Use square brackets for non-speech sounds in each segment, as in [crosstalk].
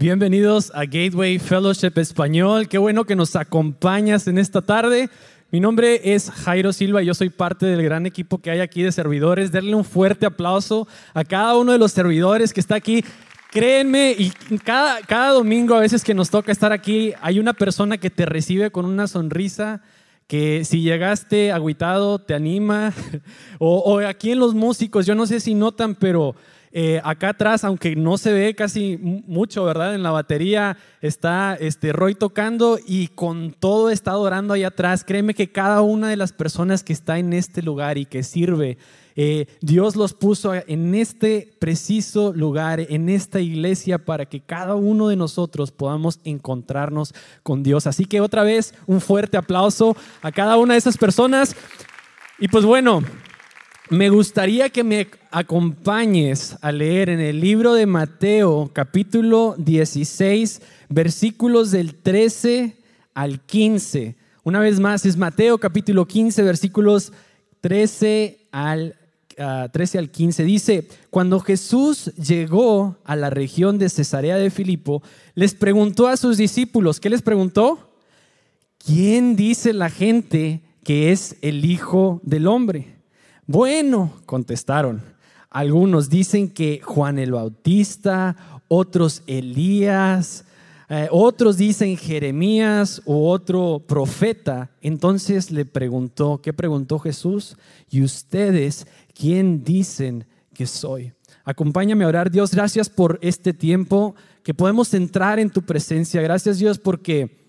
Bienvenidos a Gateway Fellowship Español. Qué bueno que nos acompañas en esta tarde. Mi nombre es Jairo Silva y yo soy parte del gran equipo que hay aquí de servidores. Darle un fuerte aplauso a cada uno de los servidores que está aquí. Créenme, y cada, cada domingo a veces que nos toca estar aquí, hay una persona que te recibe con una sonrisa, que si llegaste agüitado te anima. [laughs] O, o aquí en los músicos, yo no sé si notan, pero eh, acá atrás, aunque no se ve casi mucho, ¿verdad? En la batería está este Roy tocando y con todo está adorando ahí atrás. Créeme que cada una de las personas que está en este lugar y que sirve, eh, Dios los puso en este preciso lugar, en esta iglesia, para que cada uno de nosotros podamos encontrarnos con Dios. Así que otra vez, un fuerte aplauso a cada una de esas personas. Y pues bueno, me gustaría que me acompañes a leer en el libro de Mateo, capítulo 16, versículos del 13 al 15. Una vez más, es Mateo, capítulo 15, versículos 13 al, 13 ah, al 15. Dice, cuando Jesús llegó a la región de Cesarea de Filipo, les preguntó a sus discípulos, ¿qué les preguntó? ¿Quién dice la gente que es el Hijo del Hombre? Bueno, contestaron. Algunos dicen que Juan el Bautista, otros Elías, eh, otros dicen Jeremías u otro profeta. Entonces le preguntó, ¿qué preguntó Jesús? ¿Y ustedes quién dicen que soy? Acompáñame a orar. Dios, gracias por este tiempo que podemos entrar en tu presencia. Gracias Dios porque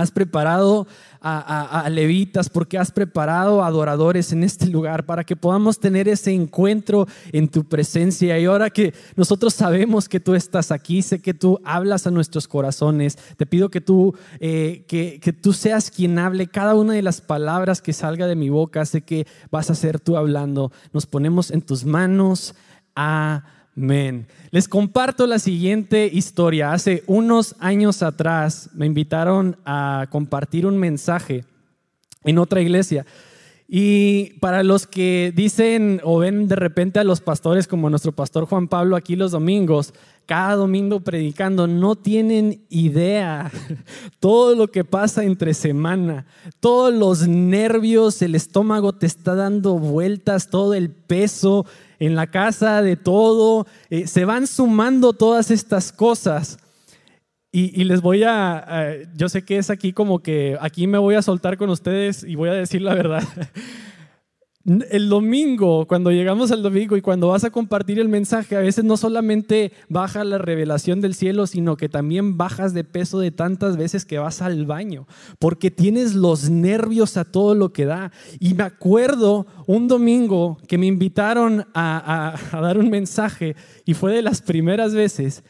has preparado a, levitas, porque has preparado adoradores en este lugar para que podamos tener ese encuentro en tu presencia. Y ahora que nosotros sabemos que tú estás aquí, sé que tú hablas a nuestros corazones, te pido que tú, eh, que tú seas quien hable cada una de las palabras que salga de mi boca. Sé que vas a ser tú hablando. Nos ponemos en tus manos. a Amén. Les comparto la siguiente historia. Hace unos años atrás me invitaron a compartir un mensaje en otra iglesia. Y para los que dicen o ven de repente a los pastores como nuestro pastor Juan Pablo aquí los domingos, cada domingo predicando, no tienen idea [laughs] todo lo que pasa entre semana, todos los nervios, el estómago te está dando vueltas, todo el peso, en la casa, de todo. Eh, se van sumando todas estas cosas. Y, les voy a, yo sé que es aquí como que aquí me voy a soltar con ustedes y voy a decir la verdad. [laughs] El domingo, cuando llegamos al domingo y cuando vas a compartir el mensaje, a veces no solamente baja la revelación del cielo, sino que también bajas de peso de tantas veces que vas al baño, porque tienes los nervios a todo lo que da. Y me acuerdo un domingo que me invitaron a, dar un mensaje y fue de las primeras veces.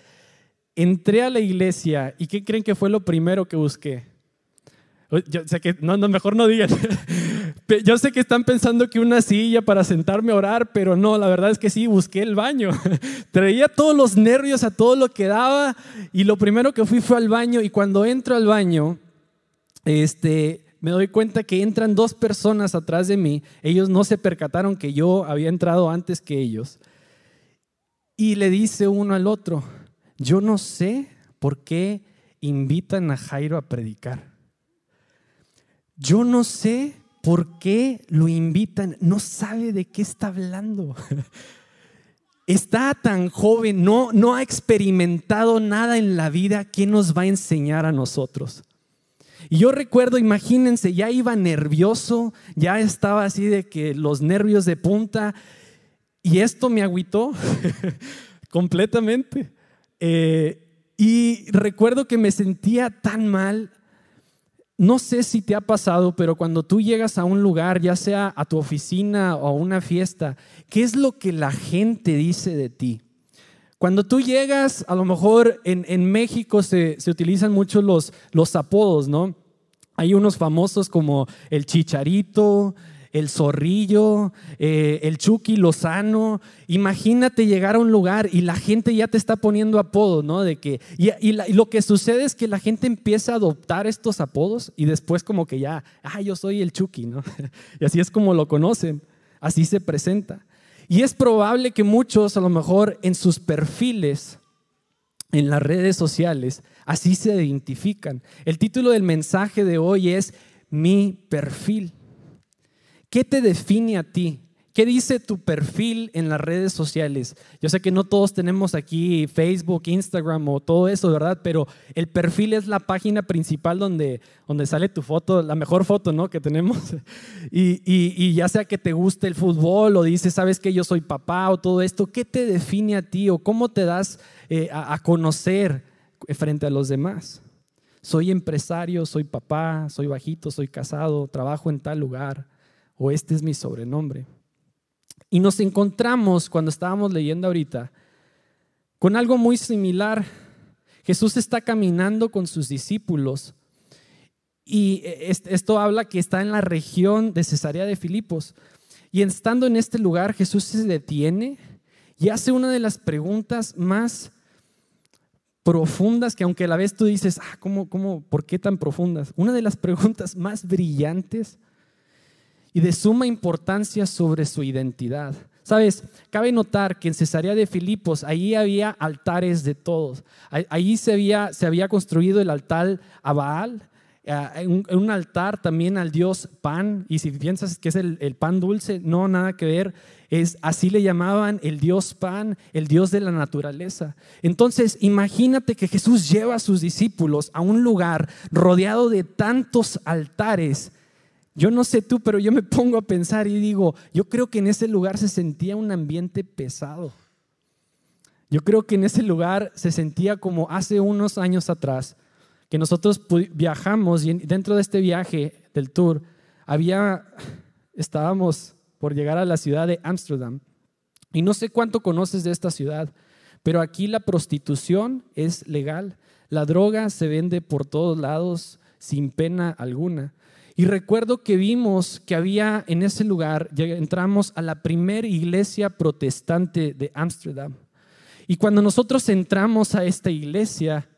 Entré a la iglesia y ¿qué creen que fue lo primero que busqué? Yo sé que, no, no, mejor no digan. [laughs] Yo sé que están pensando que una silla para sentarme a orar, pero no, la verdad es que sí, busqué el baño. [laughs] Traía todos los nervios a todo lo que daba y lo primero que fui fue al baño y cuando entro al baño, este, me doy cuenta que entran dos personas atrás de mí. Ellos no se percataron que yo había entrado antes que ellos. Y le dice uno al otro, yo no sé por qué invitan a Jairo a predicar. Yo no sé por qué lo invitan, no sabe de qué está hablando. [laughs] Está tan joven, no, no ha experimentado nada en la vida, ¿qué nos va a enseñar a nosotros? Y yo recuerdo, imagínense, ya iba nervioso, ya estaba así de que los nervios de punta, y esto me agüitó [laughs] completamente. Eh, y recuerdo que me sentía tan mal, no sé si te ha pasado, pero cuando tú llegas a un lugar, ya sea a tu oficina o a una fiesta, ¿qué es lo que la gente dice de ti? Cuando tú llegas, a lo mejor en, México se, utilizan mucho los, los apodos, ¿no? Hay unos famosos como el chicharito, el zorrillo, eh, el Chucky Lozano. Imagínate llegar a un lugar y la gente ya te está poniendo apodos, ¿no? De que, y, lo que sucede es que la gente empieza a adoptar estos apodos y después como que ya, ah, yo soy el Chucky, ¿no? [laughs] y así es como lo conocen, así se presenta. Y es probable que muchos a lo mejor en sus perfiles en las redes sociales, así se identifican. El título del mensaje de hoy es Mi perfil. ¿Qué te define a ti? ¿Qué dice tu perfil en las redes sociales? Yo sé que no todos tenemos aquí Facebook, Instagram o todo eso, ¿verdad? Pero el perfil es la página principal donde, donde sale tu foto, la mejor foto, ¿no? Que tenemos. [laughs] Y, ya sea que te guste el fútbol o dices, sabes que yo soy papá o todo esto, ¿qué te define a ti o cómo te das eh, a, a conocer frente a los demás? Soy empresario, soy papá, soy bajito, soy casado, trabajo en tal lugar o este es mi sobrenombre. Y nos encontramos cuando estábamos leyendo ahorita con algo muy similar. Jesús está caminando con sus discípulos y esto habla que está en la región de Cesarea de Filipos. Y estando en este lugar, Jesús se detiene y hace una de las preguntas más profundas que aunque a la vez tú dices, ah, ¿cómo, cómo, por qué tan profundas? Una de las preguntas más brillantes y de suma importancia sobre su identidad. Sabes, cabe notar que en Cesarea de Filipos, ahí había altares de todos. Ahí se había, se había construido el altar a Baal, eh, un, un, altar también al dios Pan. Y si piensas que es el, el, pan dulce, no, nada que ver. Es, así le llamaban el dios Pan, el dios de la naturaleza. Entonces, imagínate que Jesús lleva a sus discípulos a un lugar rodeado de tantos altares yo no sé tú, pero yo me pongo a pensar y digo, yo creo que en ese lugar se sentía un ambiente pesado. Yo creo que en ese lugar se sentía como hace unos años atrás, que nosotros viajamos y dentro de este viaje del tour había, estábamos por llegar a la ciudad de Ámsterdam. Y no sé cuánto conoces de esta ciudad, pero aquí la prostitución es legal. La droga se vende por todos lados sin pena alguna. Y recuerdo que vimos que había en ese lugar, entramos a la primera iglesia protestante de Ámsterdam. Y cuando nosotros entramos a esta iglesia,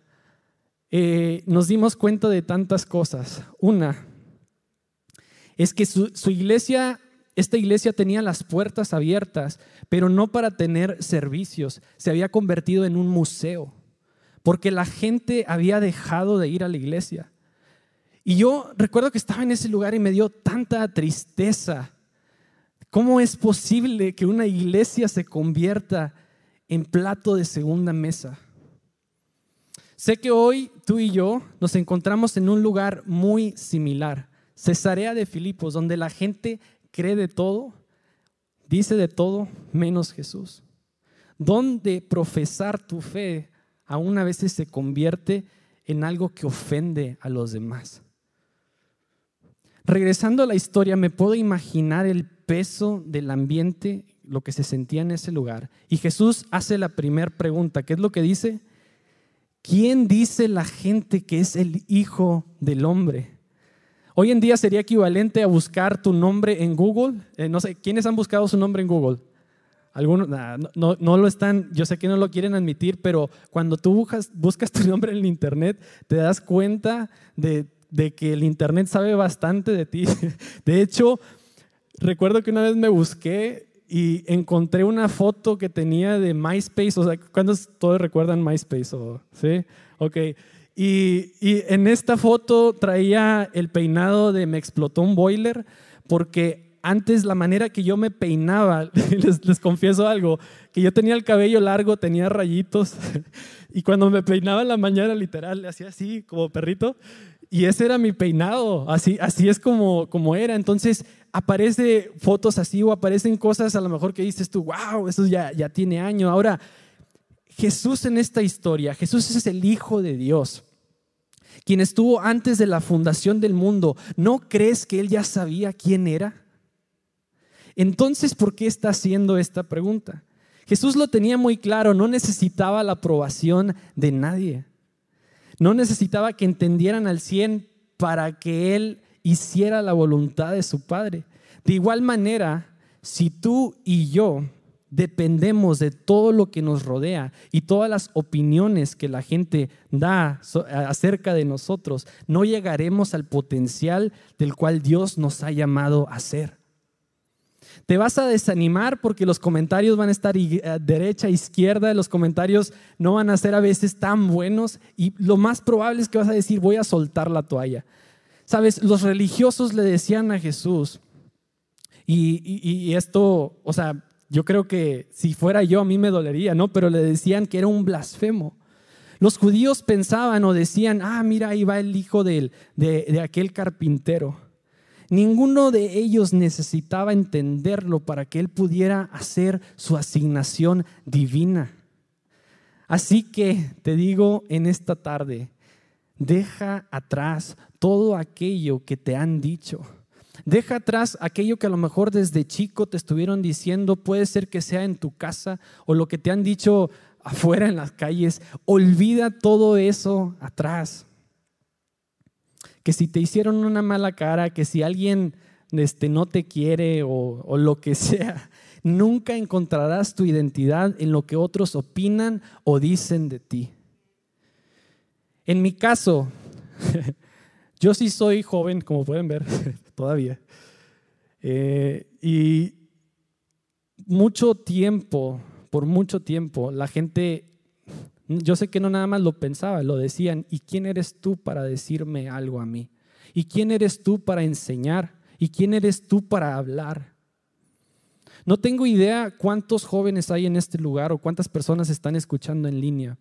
eh, nos dimos cuenta de tantas cosas. Una, es que su, su iglesia, esta iglesia tenía las puertas abiertas, pero no para tener servicios, se había convertido en un museo, porque la gente había dejado de ir a la iglesia. Y yo recuerdo que estaba en ese lugar y me dio tanta tristeza. ¿Cómo es posible que una iglesia se convierta en plato de segunda mesa? Sé que hoy tú y yo nos encontramos en un lugar muy similar, Cesarea de Filipos, donde la gente cree de todo, dice de todo menos Jesús. Donde profesar tu fe aún a veces se convierte en algo que ofende a los demás. Regresando a la historia, me puedo imaginar el peso del ambiente, lo que se sentía en ese lugar. Y Jesús hace la primera pregunta, ¿qué es lo que dice? ¿Quién dice la gente que es el Hijo del Hombre? Hoy en día sería equivalente a buscar tu nombre en Google. Eh, no sé, ¿quiénes han buscado su nombre en Google? Algunos no, lo están, yo sé que no lo quieren admitir, pero cuando tú buscas, buscas tu nombre en el Internet, te das cuenta de de que el Internet sabe bastante de ti. [laughs] De hecho, recuerdo que una vez me busqué y encontré una foto que tenía de MySpace. O sea, ¿cuántos todos recuerdan MySpace? ¿Sí? Ok. Y, y, en esta foto traía el peinado de me explotó un boiler porque antes la manera que yo me peinaba, [laughs] les, les confieso algo, que yo tenía el cabello largo, tenía rayitos [laughs] y cuando me peinaba en la mañana literal, le hacía así como perrito y ese era mi peinado, así, así es como, como era. Entonces aparece fotos así o aparecen cosas a lo mejor que dices tú, wow, eso ya, ya tiene año. Ahora, Jesús en esta historia, Jesús es el Hijo de Dios, quien estuvo antes de la fundación del mundo. ¿No crees que Él ya sabía quién era? Entonces, ¿por qué está haciendo esta pregunta? Jesús lo tenía muy claro, no necesitaba la aprobación de nadie. No necesitaba que entendieran al 100 para que Él hiciera la voluntad de su Padre. De igual manera, si tú y yo dependemos de todo lo que nos rodea y todas las opiniones que la gente da acerca de nosotros, no llegaremos al potencial del cual Dios nos ha llamado a ser. Te vas a desanimar porque los comentarios van a estar a derecha, izquierda, los comentarios no van a ser a veces tan buenos y lo más probable es que vas a decir, voy a soltar la toalla. Sabes, los religiosos le decían a Jesús, y, esto, o sea, yo creo que si fuera yo a mí me dolería, ¿no? Pero le decían que era un blasfemo. Los judíos pensaban o decían, ah, mira, ahí va el hijo de, de aquel carpintero. Ninguno de ellos necesitaba entenderlo para que él pudiera hacer su asignación divina. Así que te digo en esta tarde, deja atrás todo aquello que te han dicho. Deja atrás aquello que a lo mejor desde chico te estuvieron diciendo, puede ser que sea en tu casa o lo que te han dicho afuera en las calles. Olvida todo eso atrás que si te hicieron una mala cara, que si alguien este, no te quiere o, lo que sea, [laughs] nunca encontrarás tu identidad en lo que otros opinan o dicen de ti. En mi caso, [laughs] yo sí soy joven, como pueden ver, [laughs] todavía. Eh, y mucho tiempo, por mucho tiempo, la gente yo sé que no nada más lo pensaba, lo decían. ¿Y quién eres tú para decirme algo a mí? ¿Y quién eres tú para enseñar? ¿Y quién eres tú para hablar? No tengo idea cuántos jóvenes hay en este lugar o cuántas personas están escuchando en línea.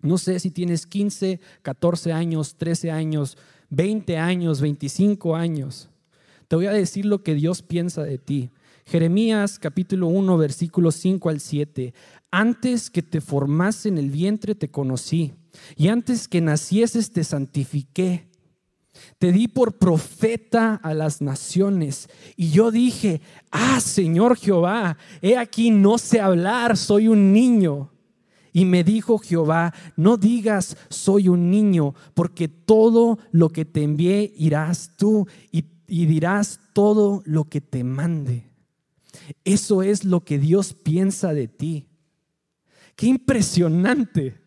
No sé si tienes 15, 14 años, 13 años, 20 años, 25 años. Te voy a decir lo que Dios piensa de ti. Jeremías capítulo 1, versículos 5 al 7. Antes que te formase en el vientre te conocí, y antes que nacieses te santifiqué. Te di por profeta a las naciones. Y yo dije, ah, Señor Jehová, he aquí no sé hablar, soy un niño. Y me dijo Jehová, no digas soy un niño, porque todo lo que te envié irás tú y dirás todo lo que te mande. Eso es lo que Dios piensa de ti. Qué impresionante.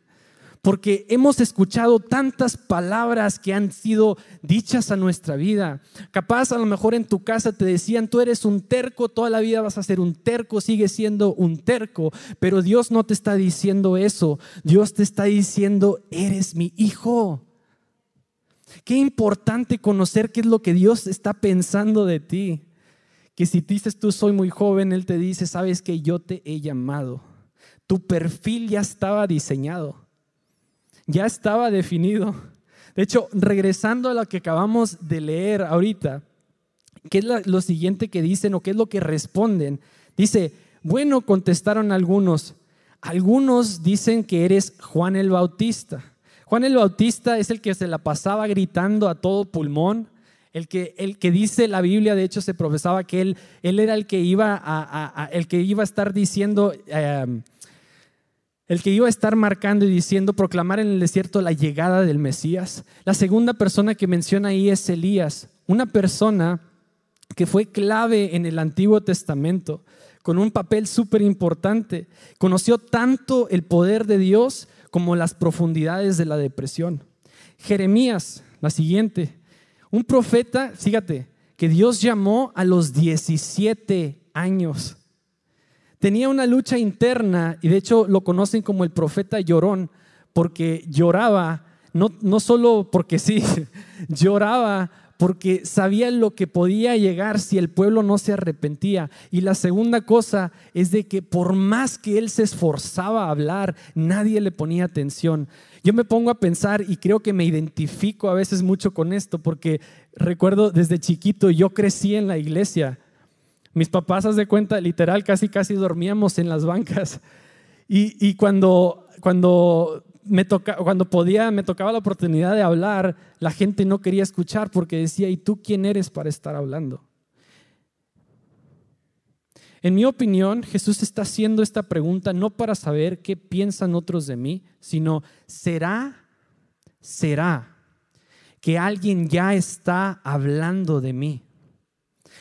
Porque hemos escuchado tantas palabras que han sido dichas a nuestra vida. Capaz a lo mejor en tu casa te decían, tú eres un terco, toda la vida vas a ser un terco, sigue siendo un terco. Pero Dios no te está diciendo eso. Dios te está diciendo, eres mi hijo. Qué importante conocer qué es lo que Dios está pensando de ti. Que si dices tú soy muy joven, Él te dice, sabes que yo te he llamado tu perfil ya estaba diseñado, ya estaba definido. De hecho, regresando a lo que acabamos de leer ahorita, ¿qué es lo siguiente que dicen o qué es lo que responden? Dice, bueno, contestaron algunos. Algunos dicen que eres Juan el Bautista. Juan el Bautista es el que se la pasaba gritando a todo pulmón, el que, el que dice la Biblia, de hecho se profesaba que él, él era el que iba a, el que iba a estar diciendo, eh, el que iba a estar marcando y diciendo, proclamar en el desierto la llegada del Mesías. La segunda persona que menciona ahí es Elías, una persona que fue clave en el Antiguo Testamento, con un papel súper importante. Conoció tanto el poder de Dios como las profundidades de la depresión. Jeremías, la siguiente, un profeta, fíjate, que Dios llamó a los 17 años. Tenía una lucha interna y de hecho lo conocen como el profeta llorón porque lloraba, no, no solo porque sí, [laughs] lloraba porque sabía lo que podía llegar si el pueblo no se arrepentía. Y la segunda cosa es de que por más que él se esforzaba a hablar, nadie le ponía atención. Yo me pongo a pensar y creo que me identifico a veces mucho con esto, porque recuerdo desde chiquito, yo crecí en la iglesia mis papás, haz de cuenta, literal, casi casi dormíamos en las bancas. Y, cuando, cuando, me cuando podía, me tocaba la oportunidad de hablar, la gente no quería escuchar porque decía, ¿y tú quién eres para estar hablando? En mi opinión, Jesús está haciendo esta pregunta no para saber qué piensan otros de mí, sino, ¿será, será que alguien ya está hablando de mí?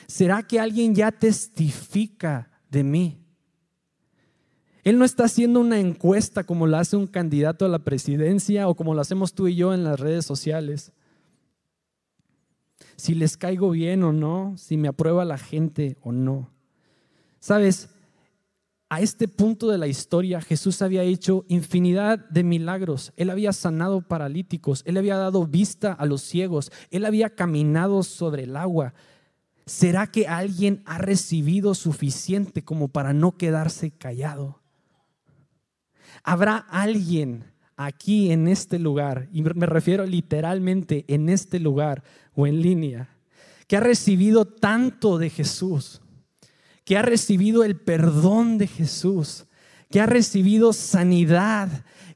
¿Será que alguien ya testifica de mí? Él no está haciendo una encuesta como la hace un candidato a la presidencia o como lo hacemos tú y yo en las redes sociales. Si les caigo bien o no, si me aprueba la gente o no. Sabes, a este punto de la historia Jesús había hecho infinidad de milagros. Él había sanado paralíticos, él había dado vista a los ciegos, él había caminado sobre el agua. ¿Será que alguien ha recibido suficiente como para no quedarse callado? ¿Habrá alguien aquí en este lugar, y me refiero literalmente en este lugar o en línea, que ha recibido tanto de Jesús? que ha recibido el perdón de Jesús, que ha recibido sanidad,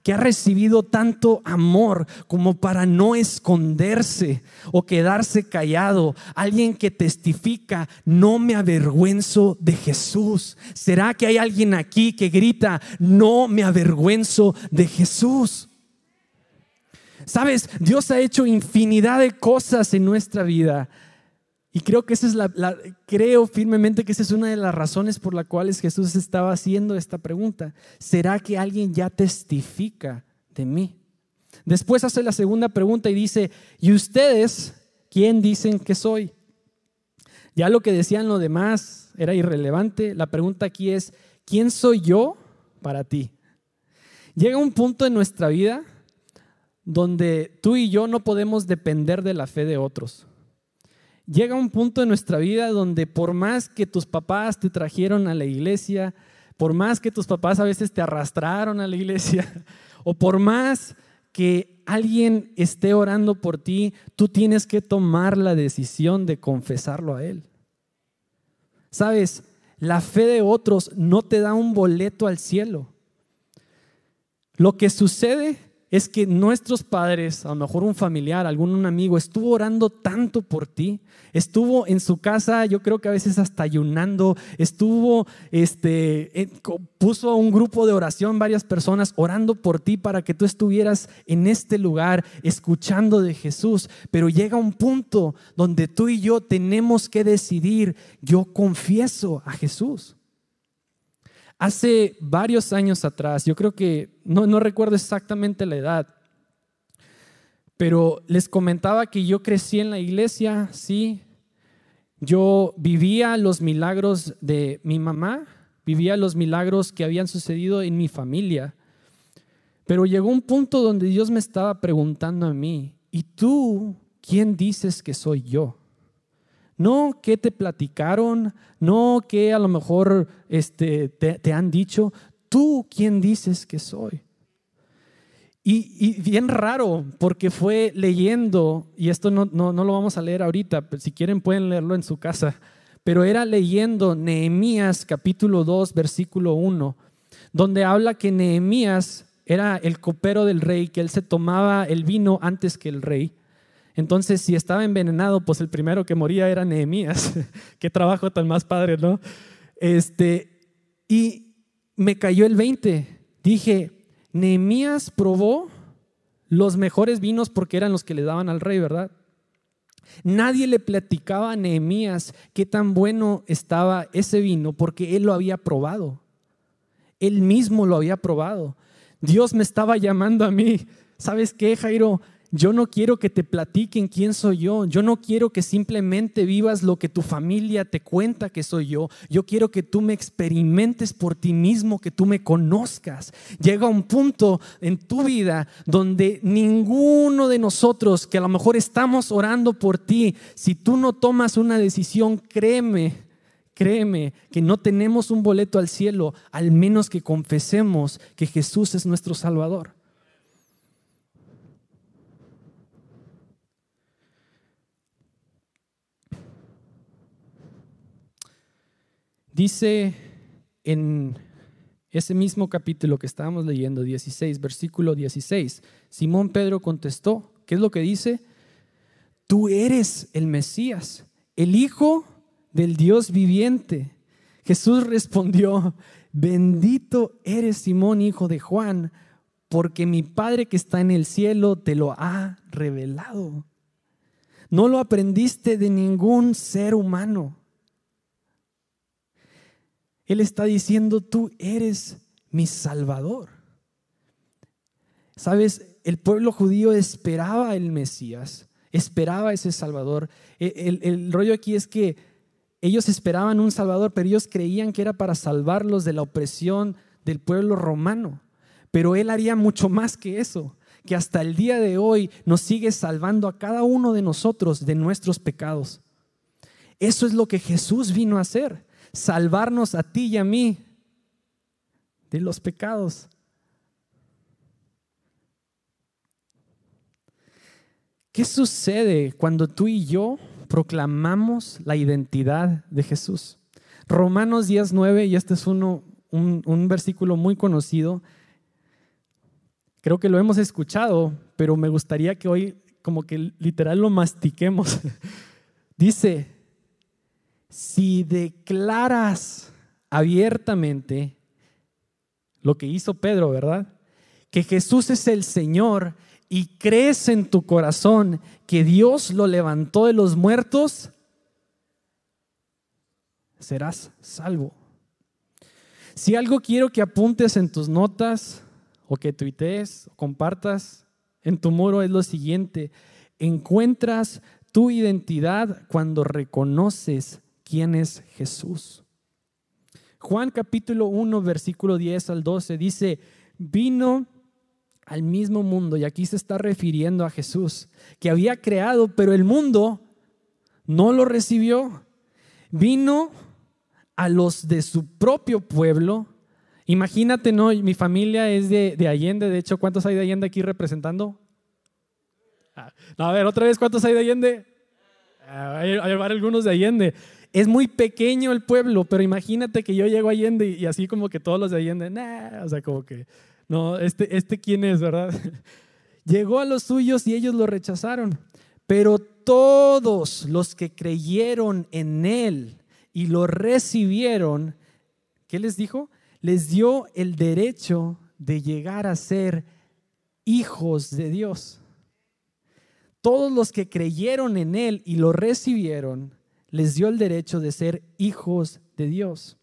que ha recibido tanto amor como para no esconderse o quedarse callado. Alguien que testifica, no me avergüenzo de Jesús. ¿Será que hay alguien aquí que grita, no me avergüenzo de Jesús? Sabes, Dios ha hecho infinidad de cosas en nuestra vida y creo que esa es la, creo firmemente que esa es una de las razones por las cuales Jesús estaba haciendo esta pregunta. ¿Será que alguien ya testifica de mí? Después hace la segunda pregunta y dice, ¿y ustedes quién dicen que soy? Ya lo que decían los demás era irrelevante. La pregunta aquí es, ¿quién soy yo para ti? Llega un punto en nuestra vida donde tú y yo no podemos depender de la fe de otros llega un punto en nuestra vida donde por más que tus papás te trajeron a la iglesia, por más que tus papás a veces te arrastraron a la iglesia, [laughs] o por más que alguien esté orando por ti, tú tienes que tomar la decisión de confesarlo a Él. Sabes, la fe de otros no te da un boleto al cielo. Lo que sucede es que nuestros padres, a lo mejor un familiar, algún amigo, estuvo orando tanto por ti, estuvo en su casa, yo creo que a veces hasta ayunando, estuvo, este, puso un grupo de oración, varias personas orando por ti para que tú estuvieras en este lugar escuchando de Jesús. Pero llega un punto donde tú y yo tenemos que decidir, yo confieso a Jesús. Hace varios años atrás, yo creo que, no, recuerdo exactamente la edad, pero les comentaba que yo crecí en la iglesia, sí, yo vivía los milagros de mi mamá, vivía los milagros que habían sucedido en mi familia, pero llegó un punto donde Dios me estaba preguntando a mí, ¿y tú quién dices que soy yo? No qué te platicaron, no qué a lo mejor este, te, han dicho. Tú, ¿quién dices que soy? Y, bien raro, porque fue leyendo, y esto no, no, no, lo vamos a leer ahorita, si quieren pueden leerlo en su casa, pero era leyendo Nehemías capítulo 2, versículo 1, donde habla que Nehemías era el copero del rey, que él se tomaba el vino antes que el rey. Entonces, si estaba envenenado, pues el primero que moría era Nehemías. [laughs] Qué trabajo tan más padre, ¿no? Este, y me cayó el 20. Dije, Nehemías probó los mejores vinos porque eran los que le daban al rey, ¿verdad? Nadie le platicaba a Nehemías qué tan bueno estaba ese vino porque él lo había probado. Él mismo lo había probado. Dios me estaba llamando a mí. ¿Sabes qué, Jairo? Yo no quiero que te platiquen quién soy yo. Yo no quiero que simplemente vivas lo que tu familia te cuenta que soy yo. Yo quiero que tú me experimentes por ti mismo, que tú me conozcas. Llega un punto en tu vida donde ninguno de nosotros que a lo mejor estamos orando por ti, si tú no tomas una decisión, créeme, créeme que no tenemos un boleto al cielo, al menos que confesemos que Jesús es nuestro Salvador. Dice en ese mismo capítulo que estábamos leyendo, 16, versículo 16, Simón Pedro contestó, ¿qué es lo que dice? Tú eres el Mesías, el Hijo del Dios viviente. Jesús respondió, bendito eres Simón, hijo de Juan, porque mi Padre que está en el cielo te lo ha revelado. No lo aprendiste de ningún ser humano él está diciendo, tú eres mi Salvador. Sabes, el pueblo judío esperaba el Mesías, esperaba ese Salvador. E, el, rollo aquí es que ellos esperaban un Salvador, pero ellos creían que era para salvarlos de la opresión del pueblo romano. Pero Él haría mucho más que eso, que hasta el día de hoy nos sigue salvando a cada uno de nosotros de nuestros pecados. Eso es lo que Jesús vino a hacer, salvarnos a ti y a mí de los pecados. ¿Qué sucede cuando tú y yo proclamamos la identidad de Jesús? Romanos 10.9, y este es uno, un, un versículo muy conocido, creo que lo hemos escuchado, pero me gustaría que hoy como que literal lo mastiquemos. [laughs] Dice, si declaras abiertamente lo que hizo Pedro, ¿verdad? Que Jesús es el Señor y crees en tu corazón que Dios lo levantó de los muertos, serás salvo. Si algo quiero que apuntes en tus notas o que tuitees o compartas en tu muro es lo siguiente, encuentras tu identidad cuando reconoces quién es Jesús. Juan capítulo 1, versículo 10 al 12 dice, vino al mismo mundo, y aquí se está refiriendo a Jesús, que había creado, pero el mundo no lo recibió. Vino a los de su propio pueblo. Imagínate, ¿no? Mi familia es de, Allende, de hecho, ¿cuántos hay de Allende aquí representando? Ah, a ver, otra vez, ¿cuántos hay de Allende? Ah, hay, hay algunos de Allende. Es muy pequeño el pueblo, pero imagínate que yo llego a Allende y, así como que todos los de Allende, o sea, como que no, este, este quién es, ¿verdad? [laughs] Llegó a los suyos y ellos lo rechazaron. Pero todos los que creyeron en Él y lo recibieron, ¿qué les dijo? Les dio el derecho de llegar a ser hijos de Dios. Todos los que creyeron en Él y lo recibieron, les dio el derecho de ser hijos de Dios.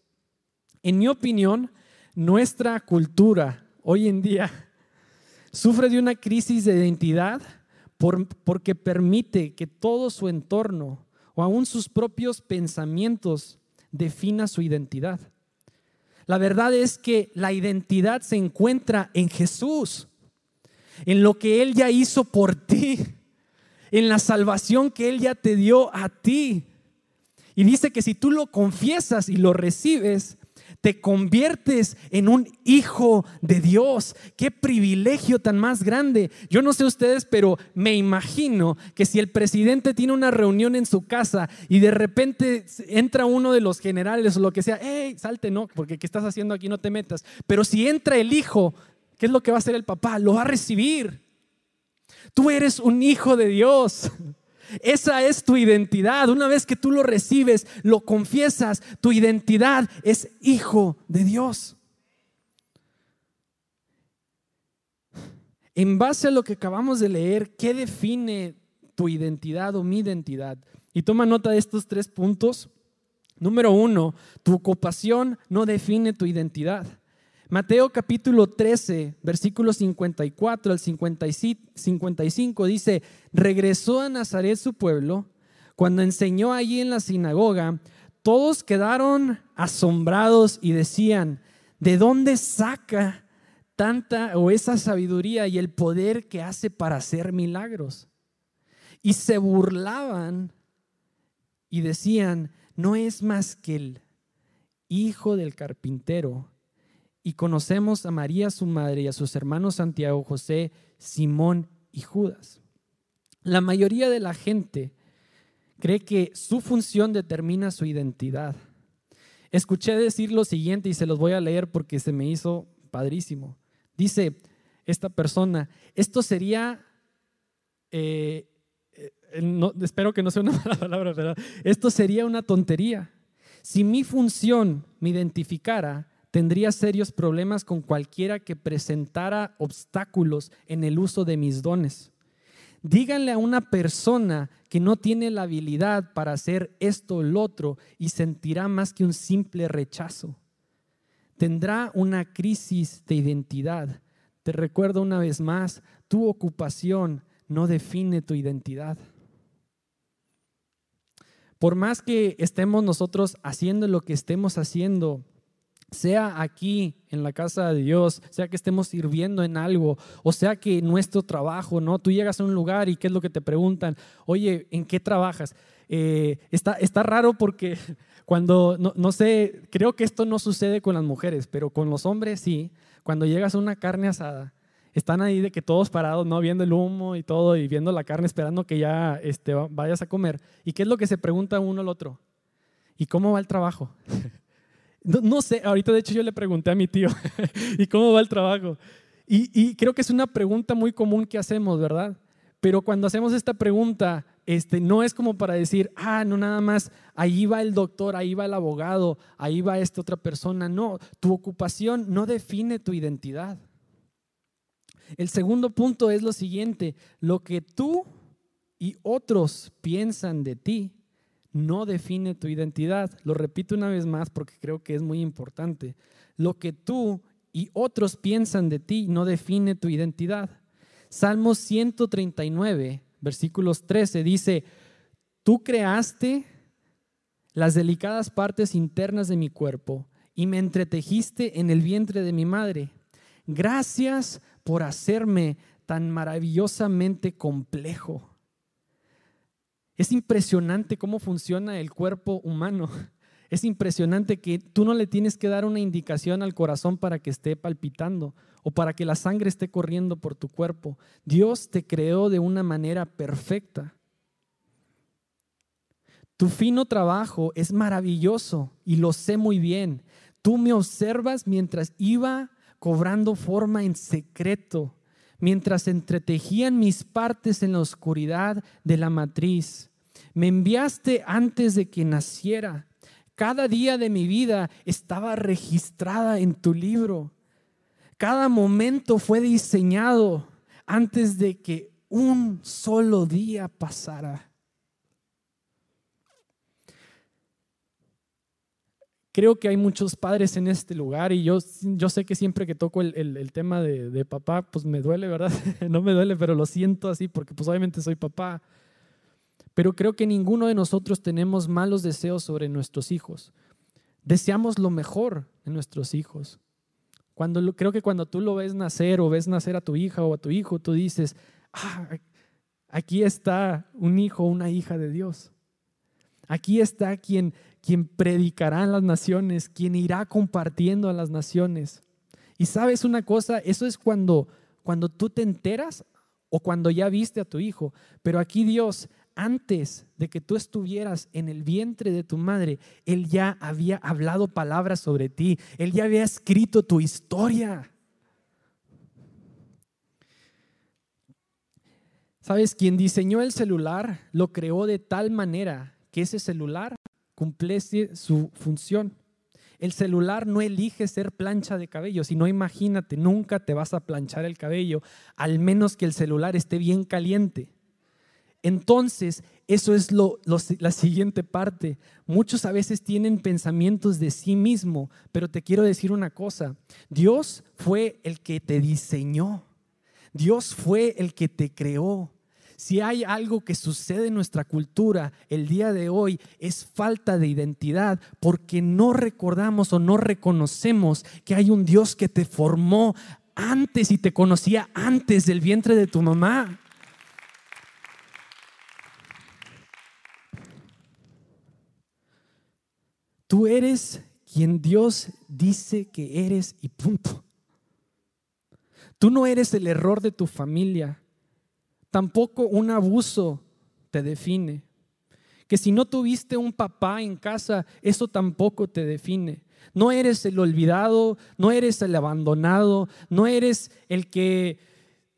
En mi opinión, nuestra cultura hoy en día sufre de una crisis de identidad porque permite que todo su entorno o aún sus propios pensamientos defina su identidad. La verdad es que la identidad se encuentra en Jesús, en lo que Él ya hizo por ti, en la salvación que Él ya te dio a ti. Y dice que si tú lo confiesas y lo recibes, te conviertes en un hijo de Dios. Qué privilegio tan más grande. Yo no sé ustedes, pero me imagino que si el presidente tiene una reunión en su casa y de repente entra uno de los generales o lo que sea, hey, salte, no, porque ¿qué estás haciendo aquí? No te metas. Pero si entra el hijo, ¿qué es lo que va a hacer el papá? Lo va a recibir. Tú eres un hijo de Dios. Esa es tu identidad. Una vez que tú lo recibes, lo confiesas, tu identidad es hijo de Dios. En base a lo que acabamos de leer, ¿qué define tu identidad o mi identidad? Y toma nota de estos tres puntos. Número uno, tu ocupación no define tu identidad. Mateo capítulo 13, versículos 54 al 55 dice, regresó a Nazaret su pueblo, cuando enseñó allí en la sinagoga, todos quedaron asombrados y decían, ¿de dónde saca tanta o esa sabiduría y el poder que hace para hacer milagros? Y se burlaban y decían, no es más que el hijo del carpintero y conocemos a María su madre y a sus hermanos Santiago, José, Simón y Judas. La mayoría de la gente cree que su función determina su identidad. Escuché decir lo siguiente y se los voy a leer porque se me hizo padrísimo. Dice esta persona, esto sería, eh, eh, espero que no sea una [laughs] mala palabra, esto sería una tontería. Si mi función me identificara, tendría serios problemas con cualquiera que presentara obstáculos en el uso de mis dones. Díganle a una persona que no tiene la habilidad para hacer esto o lo otro y sentirá más que un simple rechazo. Tendrá una crisis de identidad. Te recuerdo una vez más, tu ocupación no define tu identidad. Por más que estemos nosotros haciendo lo que estemos haciendo, sea aquí en la casa de Dios, sea que estemos sirviendo en algo, o sea que nuestro trabajo, ¿no? Tú llegas a un lugar y ¿qué es lo que te preguntan? Oye, ¿en qué trabajas? Eh, está, está raro porque [laughs] cuando, no, no, sé, creo que esto no sucede con las mujeres, pero con los hombres sí. Cuando llegas a una carne asada, están ahí de que todos parados, ¿no? Viendo el humo y todo, y viendo la carne, esperando que ya este, vayas a comer. ¿Y qué es lo que se pregunta uno al otro? ¿Y cómo va el trabajo? [laughs] No, sé, ahorita de hecho yo le pregunté a mi tío, [laughs] ¿y cómo va el trabajo? Y, creo que es una pregunta muy común que hacemos, ¿verdad? Pero cuando hacemos esta pregunta, este, no es como para decir, ah, no nada más, ahí va el doctor, ahí va el abogado, ahí va esta otra persona. No, tu ocupación no define tu identidad. El segundo punto es lo siguiente, lo que tú y otros piensan de ti no define tu identidad. Lo repito una vez más porque creo que es muy importante. Lo que tú y otros piensan de ti no define tu identidad. Salmo 139, versículos 13 dice, tú creaste las delicadas partes internas de mi cuerpo y me entretejiste en el vientre de mi madre. Gracias por hacerme tan maravillosamente complejo. Es impresionante cómo funciona el cuerpo humano. [laughs] Es impresionante que tú no le tienes que dar una indicación al corazón para que esté palpitando o para que la sangre esté corriendo por tu cuerpo. Dios te creó de una manera perfecta. Tu fino trabajo es maravilloso y lo sé muy bien. Tú me observas mientras iba cobrando forma en secreto, mientras entretejían mis partes en la oscuridad de la matriz. Me enviaste antes de que naciera. Cada día de mi vida estaba registrada en tu libro. Cada momento fue diseñado antes de que un solo día pasara. Creo que hay muchos padres en este lugar y yo, yo sé que siempre que toco el, el, tema de, de, papá, pues me duele, ¿verdad? [laughs] no me duele, pero lo siento así porque pues obviamente soy papá. Pero creo que ninguno de nosotros tenemos malos deseos sobre nuestros hijos. Deseamos lo mejor en nuestros hijos. Cuando, creo que cuando tú lo ves nacer o ves nacer a tu hija o a tu hijo, tú dices, ah, aquí está un hijo o una hija de Dios. Aquí está quien, quien predicará en las naciones, quien irá compartiendo a las naciones. Y sabes una cosa, eso es cuando, cuando tú te enteras o cuando ya viste a tu hijo. Pero aquí Dios antes de que tú estuvieras en el vientre de tu madre, Él ya había hablado palabras sobre ti, Él ya había escrito tu historia. ¿Sabes? Quien diseñó el celular lo creó de tal manera que ese celular cumpliese su función. El celular no elige ser plancha de cabello, sino imagínate, nunca te vas a planchar el cabello, al menos que el celular esté bien caliente. Entonces, eso es la siguiente parte. Muchos a veces tienen pensamientos de sí mismo, pero te quiero decir una cosa. Dios fue el que te diseñó. Dios fue el que te creó. Si hay algo que sucede en nuestra cultura el día de hoy es falta de identidad porque no recordamos o no reconocemos que hay un Dios que te formó antes y te conocía antes del vientre de tu mamá. Tú eres quien Dios dice que eres y punto. Tú no eres el error de tu familia. Tampoco un abuso te define. Que si no tuviste un papá en casa, eso tampoco te define. No eres el olvidado, no eres el abandonado, no eres el que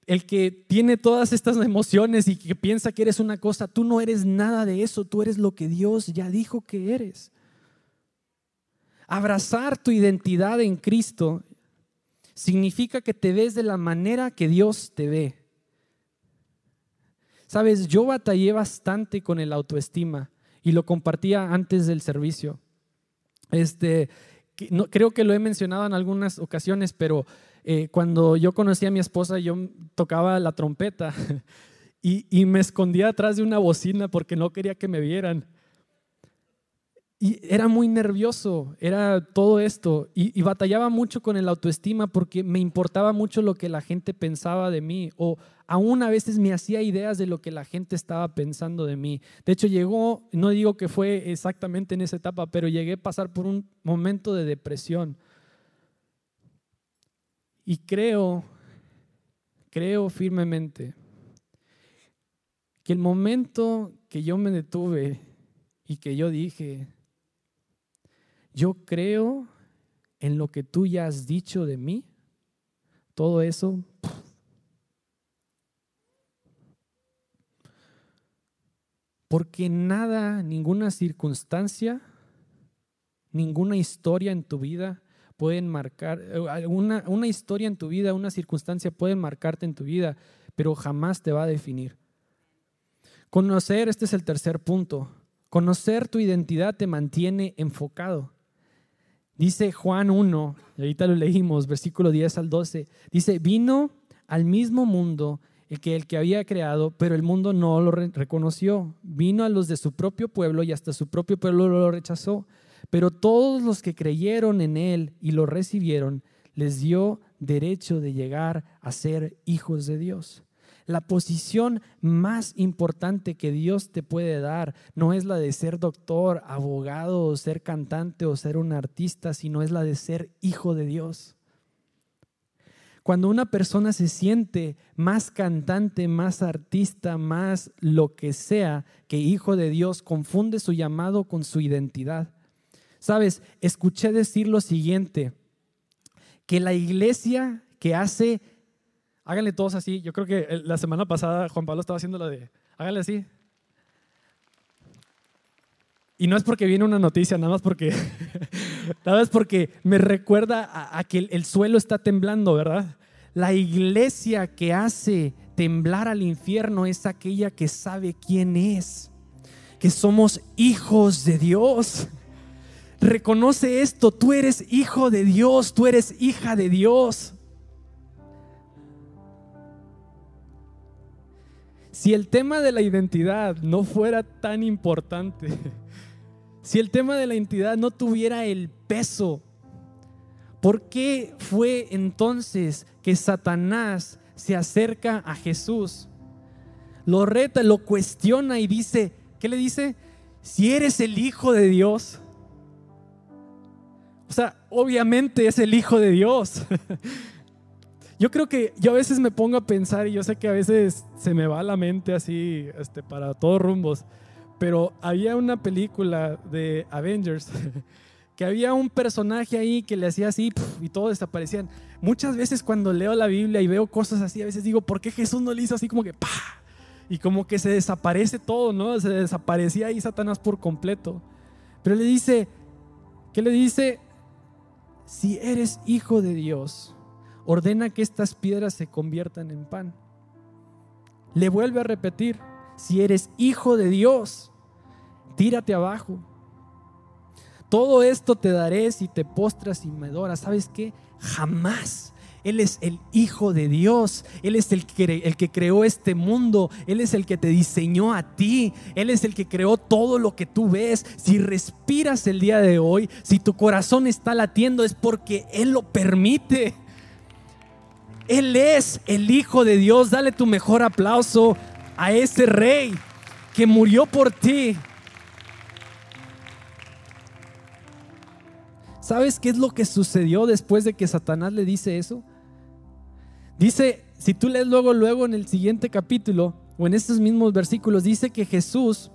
el que tiene todas estas emociones y que piensa que eres una cosa, tú no eres nada de eso, tú eres lo que Dios ya dijo que eres. Abrazar tu identidad en Cristo significa que te ves de la manera que Dios te ve. Sabes, yo batallé bastante con el autoestima y lo compartía antes del servicio. Este, no, creo que lo he mencionado en algunas ocasiones, pero eh, cuando yo conocí a mi esposa, yo tocaba la trompeta [laughs] y, y me escondía atrás de una bocina porque no quería que me vieran. Y era muy nervioso, era todo esto. Y, batallaba mucho con el autoestima porque me importaba mucho lo que la gente pensaba de mí. O aún a veces me hacía ideas de lo que la gente estaba pensando de mí. De hecho, llegó, no digo que fue exactamente en esa etapa, pero llegué a pasar por un momento de depresión. Y creo, creo firmemente que el momento que yo me detuve y que yo dije, yo creo en lo que tú ya has dicho de mí, todo eso. Porque nada, ninguna circunstancia, ninguna historia en tu vida pueden marcar, una, una historia en tu vida, una circunstancia puede marcarte en tu vida, pero jamás te va a definir. Conocer, este es el tercer punto, conocer tu identidad te mantiene enfocado. Dice Juan 1, y ahorita lo leímos, versículo 10 al 12, dice, vino al mismo mundo el que el que había creado, pero el mundo no lo reconoció. Vino a los de su propio pueblo y hasta su propio pueblo lo rechazó. Pero todos los que creyeron en él y lo recibieron, les dio derecho de llegar a ser hijos de Dios. La posición más importante que Dios te puede dar no es la de ser doctor, abogado, ser cantante o ser un artista, sino es la de ser hijo de Dios. Cuando una persona se siente más cantante, más artista, más lo que sea que hijo de Dios, confunde su llamado con su identidad. Sabes, escuché decir lo siguiente, que la iglesia que hace Háganle todos así. Yo creo que la semana pasada Juan Pablo estaba haciendo lo de, háganle así. Y no es porque viene una noticia, nada más porque, [laughs] nada más porque me recuerda a, que el suelo está temblando, ¿verdad? La iglesia que hace temblar al infierno es aquella que sabe quién es, que somos hijos de Dios. Reconoce esto, tú eres hijo de Dios, tú eres hija de Dios. Si el tema de la identidad no fuera tan importante, [laughs] si el tema de la identidad no tuviera el peso, ¿por qué fue entonces que Satanás se acerca a Jesús? Lo reta, lo cuestiona y dice, ¿qué le dice? Si eres el Hijo de Dios. O sea, obviamente es el Hijo de Dios. [laughs] Yo creo que yo a veces me pongo a pensar y yo sé que a veces se me va la mente así este, para todos rumbos, pero había una película de Avengers [laughs] que había un personaje ahí que le hacía así y todos desaparecían. Muchas veces cuando leo la Biblia y veo cosas así, a veces digo, ¿por qué Jesús no le hizo así como que pa? Y como que se desaparece todo, ¿no? Se desaparecía ahí Satanás por completo. Pero le dice, ¿qué le dice? Si eres hijo de Dios, ordena que estas piedras se conviertan en pan. Le vuelve a repetir, si eres hijo de Dios, tírate abajo. Todo esto te daré si te postras y me adoras. ¿Sabes qué? Jamás. Él es el Hijo de Dios. Él es el que, el que creó este mundo. Él es el que te diseñó a ti. Él es el que creó todo lo que tú ves. Si respiras el día de hoy, si tu corazón está latiendo, es porque Él lo permite. Él es el Hijo de Dios. Dale tu mejor aplauso a ese rey que murió por ti. ¿Sabes qué es lo que sucedió después de que Satanás le dice eso? Dice, si tú lees luego, luego en el siguiente capítulo o en estos mismos versículos, dice que Jesús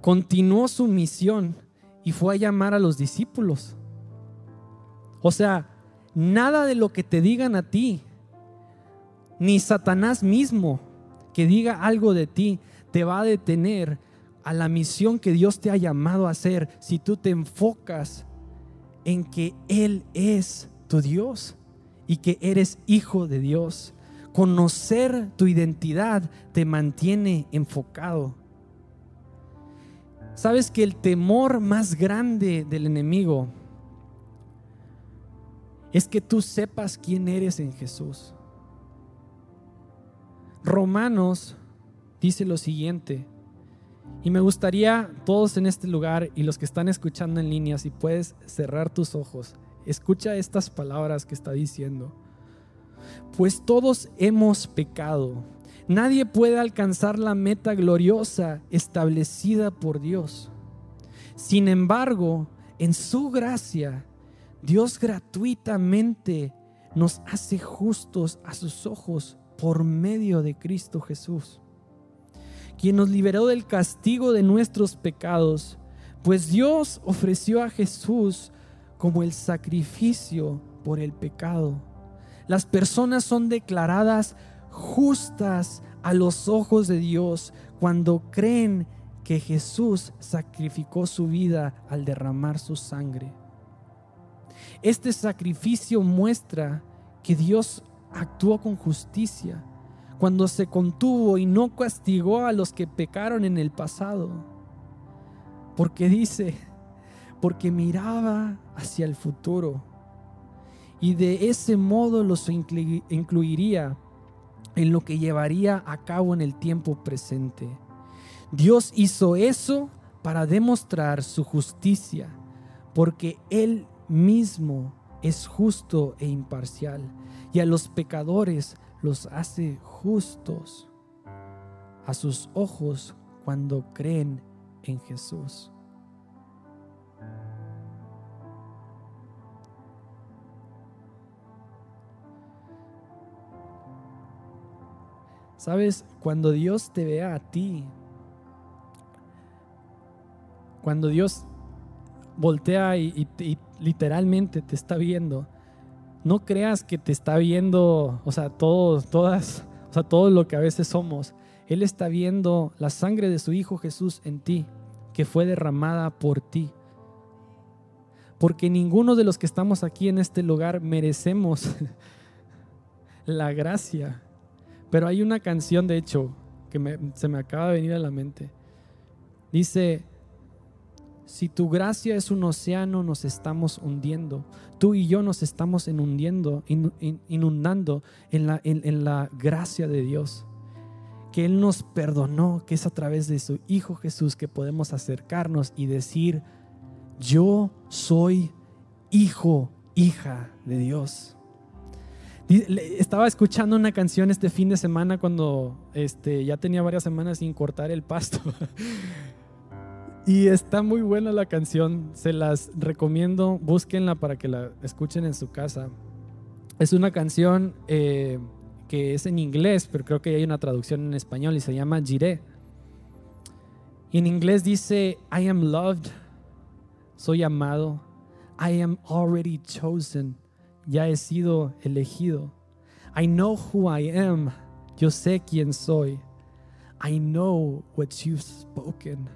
continuó su misión y fue a llamar a los discípulos. O sea, nada de lo que te digan a ti, ni Satanás mismo que diga algo de ti, te va a detener a la misión que Dios te ha llamado a hacer si tú te enfocas en que Él es tu Dios y que eres hijo de Dios. Conocer tu identidad te mantiene enfocado. Sabes que el temor más grande del enemigo es que tú sepas quién eres en Jesús. Romanos dice lo siguiente, Y me gustaría todos en este lugar y los que están escuchando en línea, si puedes cerrar tus ojos, escucha estas palabras que está diciendo. Pues todos hemos pecado. Nadie puede alcanzar la meta gloriosa establecida por Dios. Sin embargo, en su gracia, Dios gratuitamente nos hace justos a sus ojos por medio de Cristo Jesús, quien nos liberó del castigo de nuestros pecados, pues Dios ofreció a Jesús como el sacrificio por el pecado. Las personas son declaradas justas a los ojos de Dios cuando creen que Jesús sacrificó su vida al derramar su sangre. Este sacrificio muestra que Dios actuó con justicia cuando se contuvo y no castigó a los que pecaron en el pasado. Porque dice, porque miraba hacia el futuro y de ese modo los incluiría en lo que llevaría a cabo en el tiempo presente. Dios hizo eso para demostrar su justicia, porque Él mismo es justo e imparcial, y a los pecadores los hace justos a sus ojos cuando creen en Jesús. Sabes, cuando Dios te vea a ti, cuando Dios voltea y, literalmente te está viendo, no creas que te está viendo, o sea, todos, todas, o sea, todo lo que a veces somos. Él está viendo la sangre de su Hijo Jesús en ti, que fue derramada por ti. Porque ninguno de los que estamos aquí en este lugar merecemos [laughs] la gracia. Pero hay una canción, de hecho, que se me acaba de venir a la mente. Dice, si tu gracia es un océano, nos estamos hundiendo. Tú y yo nos estamos inundiendo, inundando en la, en la gracia de Dios. Que Él nos perdonó, que es a través de su Hijo Jesús que podemos acercarnos y decir, yo soy hijo, hija de Dios. Estaba escuchando una canción este fin de semana cuando este, ya tenía varias semanas sin cortar el pasto. [laughs] Y está muy buena la canción, se las recomiendo, búsquenla para que la escuchen en su casa. Es una canción eh, que es en inglés, pero creo que hay una traducción en español y se llama Jiré. Y en inglés dice, I am loved, soy amado, I am already chosen, ya he sido elegido. I know who I am, yo sé quién soy. I know what you've spoken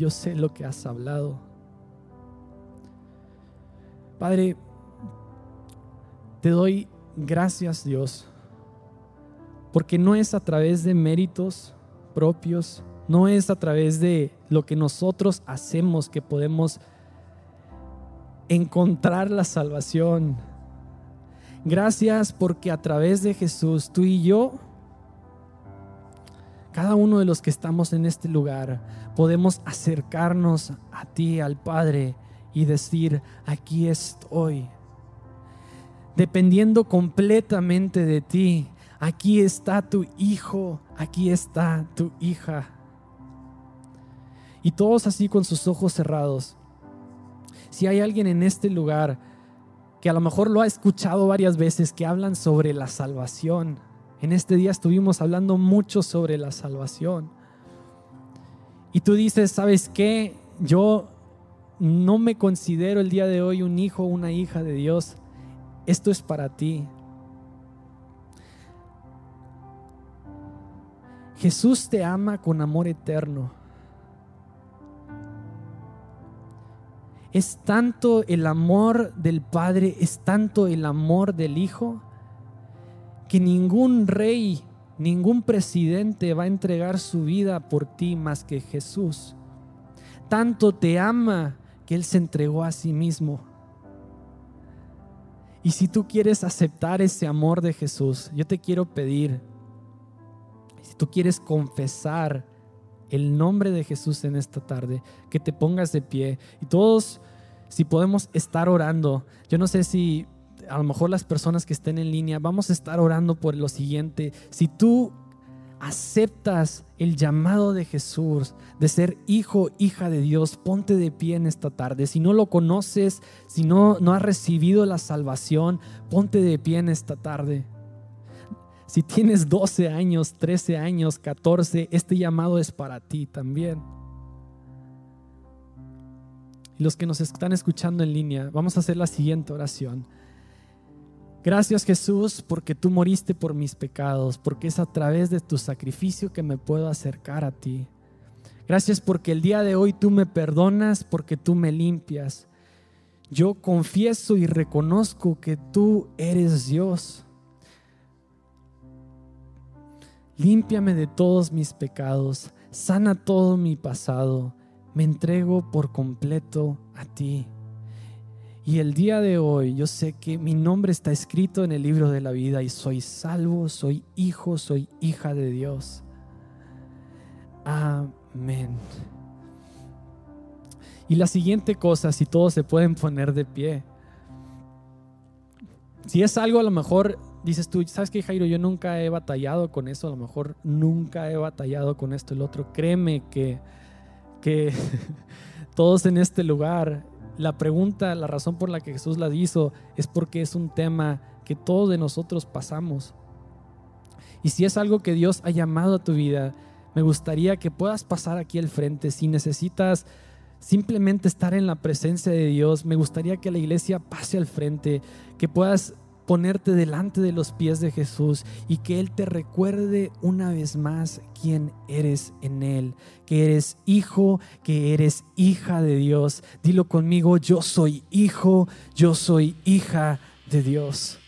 yo sé lo que has hablado. Padre, te doy gracias Dios, porque no es a través de méritos propios, no es a través de lo que nosotros hacemos que podemos encontrar la salvación. Gracias porque a través de Jesús tú y yo cada uno de los que estamos en este lugar podemos acercarnos a ti, al Padre, y decir, aquí estoy. Dependiendo completamente de ti, aquí está tu hijo, aquí está tu hija. Y todos así con sus ojos cerrados. Si hay alguien en este lugar que a lo mejor lo ha escuchado varias veces, que hablan sobre la salvación, en este día estuvimos hablando mucho sobre la salvación. Y tú dices, ¿sabes qué? Yo no me considero el día de hoy un hijo o una hija de Dios. Esto es para ti. Jesús te ama con amor eterno. Es tanto el amor del Padre, es tanto el amor del Hijo, que ningún rey, ningún presidente va a entregar su vida por ti más que Jesús. Tanto te ama que Él se entregó a sí mismo. Y si tú quieres aceptar ese amor de Jesús, yo te quiero pedir, si tú quieres confesar el nombre de Jesús en esta tarde, que te pongas de pie. Y todos, si podemos estar orando, yo no sé si a lo mejor las personas que estén en línea, vamos a estar orando por lo siguiente. Si tú aceptas el llamado de Jesús de ser hijo, hija de Dios, ponte de pie en esta tarde. Si no lo conoces, si no, no has recibido la salvación, ponte de pie en esta tarde. Si tienes 12 años, 13 años, 14, este llamado es para ti también. Y los que nos están escuchando en línea, vamos a hacer la siguiente oración. Gracias Jesús porque tú moriste por mis pecados, porque es a través de tu sacrificio que me puedo acercar a ti. Gracias porque el día de hoy tú me perdonas, porque tú me limpias. Yo confieso y reconozco que tú eres Dios. Límpiame de todos mis pecados, sana todo mi pasado, me entrego por completo a ti. Y el día de hoy yo sé que mi nombre está escrito en el libro de la vida y soy salvo, soy hijo, soy hija de Dios. Amén. Y la siguiente cosa, si todos se pueden poner de pie. Si es algo a lo mejor dices tú, ¿sabes qué, Jairo? Yo nunca he batallado con eso, a lo mejor nunca he batallado con esto el otro. Créeme que, que [laughs] todos en este lugar la pregunta, la razón por la que Jesús la hizo es porque es un tema que todos de nosotros pasamos. Y si es algo que Dios ha llamado a tu vida, me gustaría que puedas pasar aquí al frente. Si necesitas simplemente estar en la presencia de Dios, me gustaría que la iglesia pase al frente, que puedas ponerte delante de los pies de Jesús y que Él te recuerde una vez más quién eres en Él, que eres hijo, que eres hija de Dios. Dilo conmigo, yo soy hijo, yo soy hija de Dios.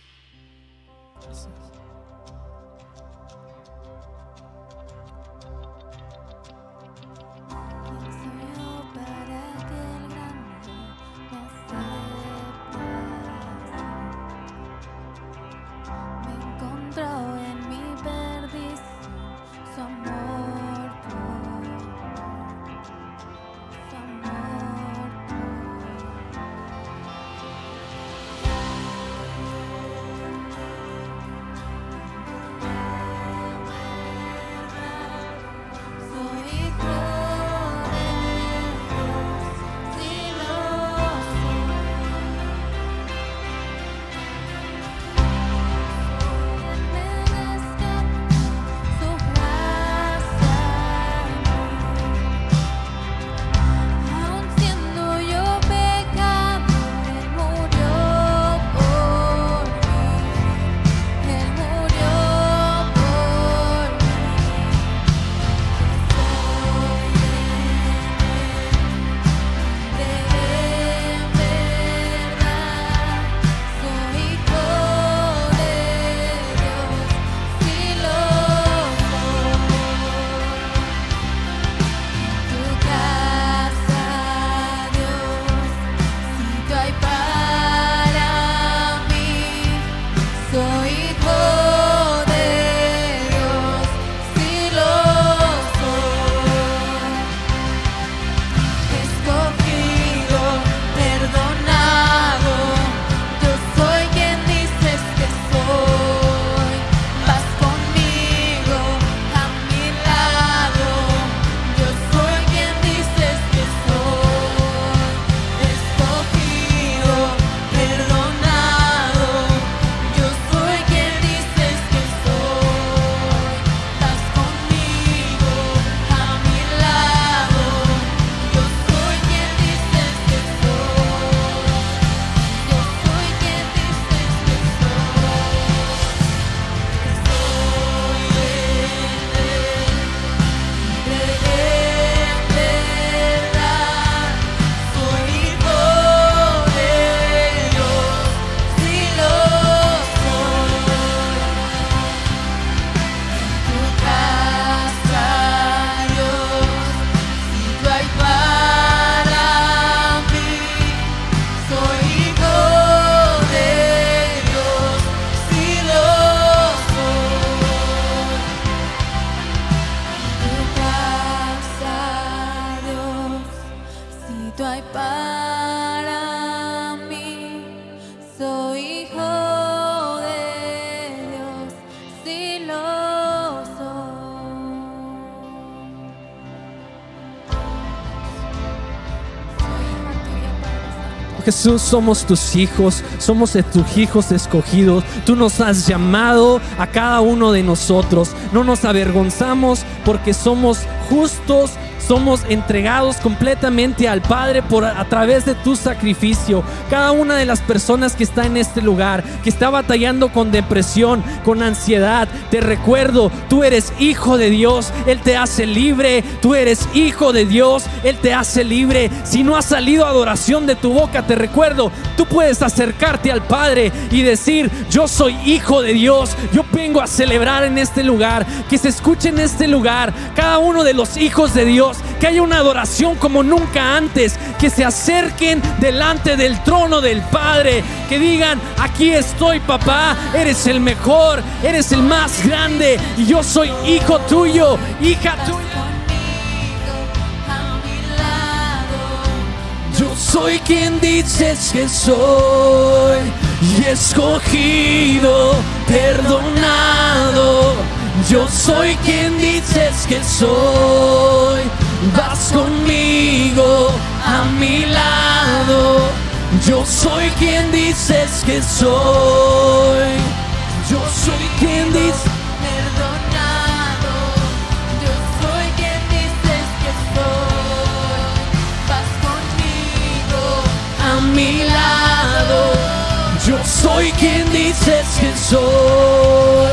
Jesús, somos tus hijos, somos tus hijos escogidos. Tú nos has llamado a cada uno de nosotros. No nos avergonzamos porque somos justos somos entregados completamente al Padre por a través de tu sacrificio. Cada una de las personas que está en este lugar, que está batallando con depresión, con ansiedad, te recuerdo, tú eres hijo de Dios, Él te hace libre, tú eres hijo de Dios, Él te hace libre. Si no ha salido adoración de tu boca, te recuerdo, tú puedes acercarte al Padre y decir, yo soy hijo de Dios, yo vengo a celebrar en este lugar, que se escuche en este lugar cada uno de los hijos de Dios que haya una adoración como nunca antes, que se acerquen delante del trono del Padre, que digan, aquí estoy papá, eres el mejor, eres el más grande y yo soy hijo tuyo, hija tuya. Yo soy quien dices que soy y escogido, perdonado. Yo soy quien dices que soy vas conmigo a mi lado. Yo soy quien dices que soy. Yo soy quien dices perdonado. Yo soy quien dices que soy. Vas conmigo a mi lado. Yo soy quien dices que soy.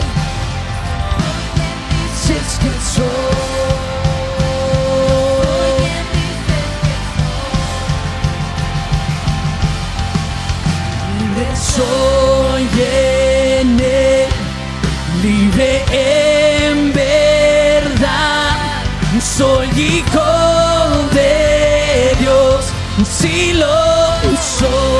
Dices que soy. Soy en él, libre en verdad. Soy hijo de Dios, si lo soy.